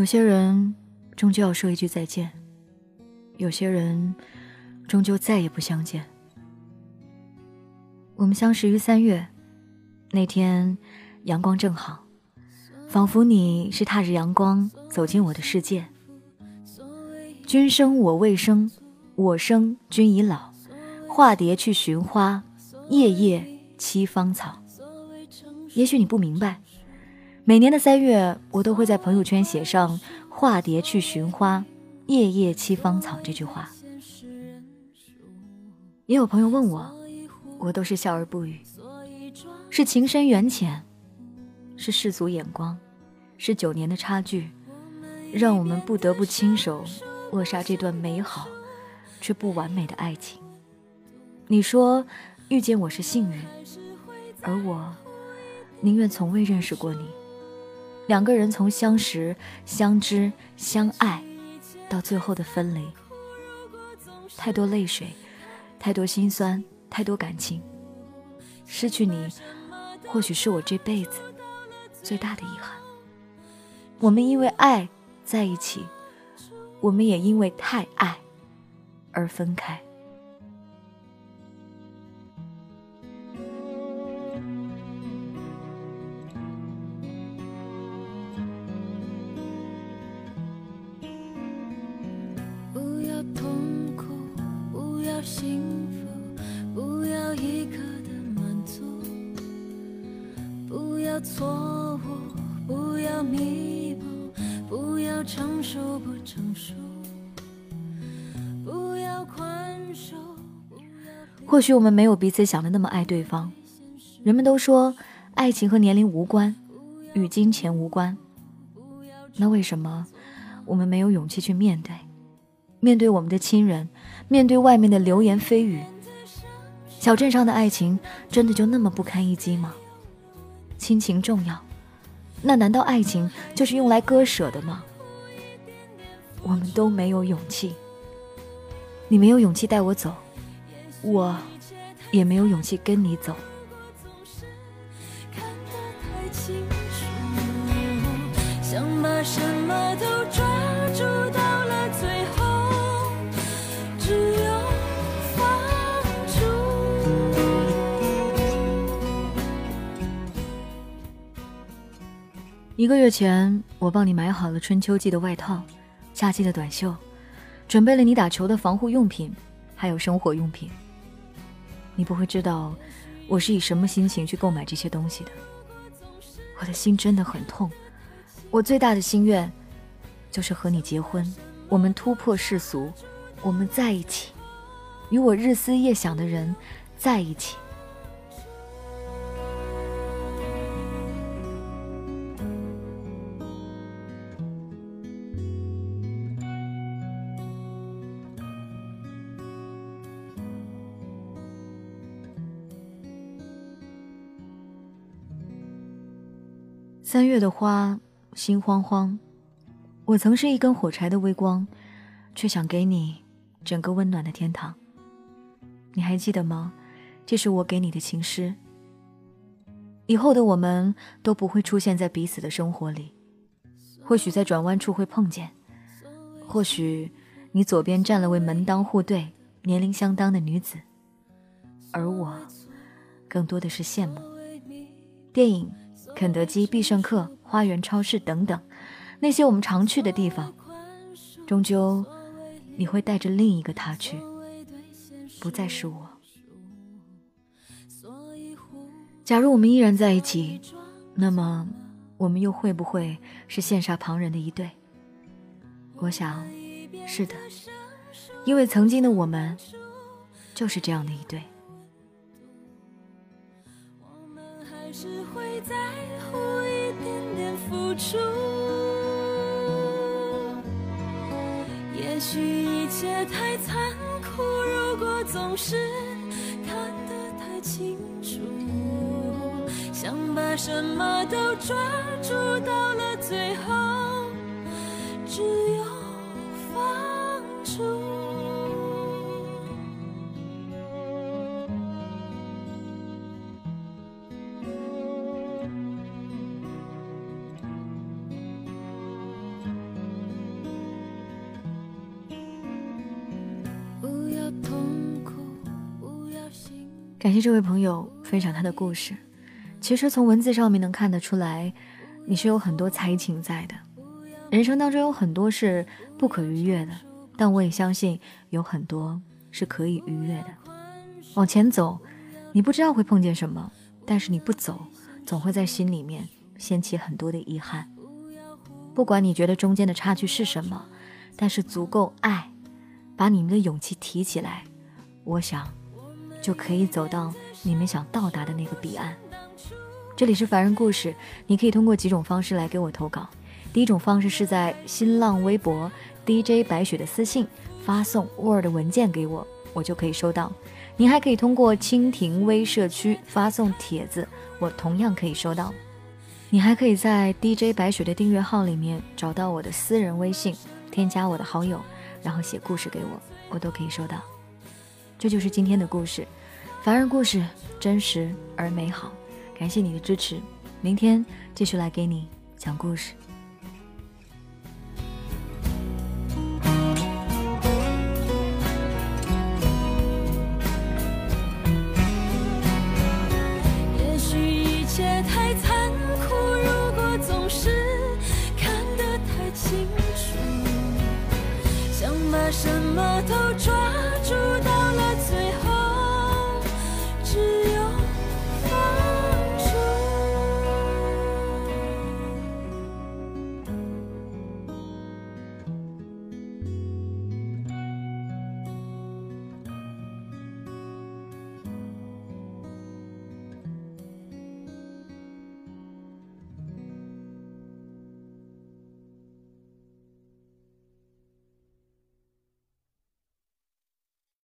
有些人终究要说一句再见，有些人终究再也不相见。我们相识于三月，那天阳光正好，仿佛你是踏着阳光走进我的世界。君生我未生，我生君已老。化蝶去寻花，夜夜栖芳草。也许你不明白，每年的三月，我都会在朋友圈写上“化蝶去寻花，夜夜栖芳草”这句话。也有朋友问我。我都是笑而不语，是情深缘浅，是世俗眼光，是九年的差距，让我们不得不亲手扼杀这段美好却不完美的爱情。你说遇见我是幸运，而我宁愿从未认识过你。两个人从相识、相知、相爱，到最后的分离，太多泪水，太多心酸。太多感情，失去你，或许是我这辈子最大的遗憾。我们因为爱在一起，我们也因为太爱而分开。不要痛苦，不要幸福。不要一刻的满足，不要错误，不要弥补，不要成熟不成熟，不要宽恕。或许我们没有彼此想的那么爱对方。人们都说爱情和年龄无关，与金钱无关。那为什么我们没有勇气去面对？面对我们的亲人，面对外面的流言蜚语？小镇上的爱情真的就那么不堪一击吗？亲情重要，那难道爱情就是用来割舍的吗？我们都没有勇气，你没有勇气带我走，我也没有勇气跟你走。想把什么都抓住到一个月前，我帮你买好了春秋季的外套、夏季的短袖，准备了你打球的防护用品，还有生活用品。你不会知道我是以什么心情去购买这些东西的。我的心真的很痛。我最大的心愿就是和你结婚，我们突破世俗，我们在一起，与我日思夜想的人在一起。三月的花，心慌慌。我曾是一根火柴的微光，却想给你整个温暖的天堂。你还记得吗？这是我给你的情诗。以后的我们都不会出现在彼此的生活里，或许在转弯处会碰见，或许你左边站了位门当户对、年龄相当的女子，而我，更多的是羡慕。电影。肯德基、必胜客、花园超市等等，那些我们常去的地方，终究你会带着另一个他去，不再是我。假如我们依然在一起，那么我们又会不会是羡煞旁人的一对？我想，是的，因为曾经的我们就是这样的一对。是会在乎一点点付出，也许一切太残酷，如果总是看得太清楚，想把什么都抓住，到了最后，只有感谢这位朋友分享他的故事。其实从文字上面能看得出来，你是有很多才情在的。人生当中有很多是不可逾越的，但我也相信有很多是可以逾越的。往前走，你不知道会碰见什么，但是你不走，总会在心里面掀起很多的遗憾。不管你觉得中间的差距是什么，但是足够爱，把你们的勇气提起来，我想。就可以走到你们想到达的那个彼岸。这里是凡人故事，你可以通过几种方式来给我投稿。第一种方式是在新浪微博 DJ 白雪的私信发送 Word 文件给我，我就可以收到。您还可以通过蜻蜓微社区发送帖子，我同样可以收到。你还可以在 DJ 白雪的订阅号里面找到我的私人微信，添加我的好友，然后写故事给我，我都可以收到。这就是今天的故事，凡人故事真实而美好，感谢你的支持，明天继续来给你讲故事。也许一切太残酷，如果总是看得太清楚，想把什么都抓住。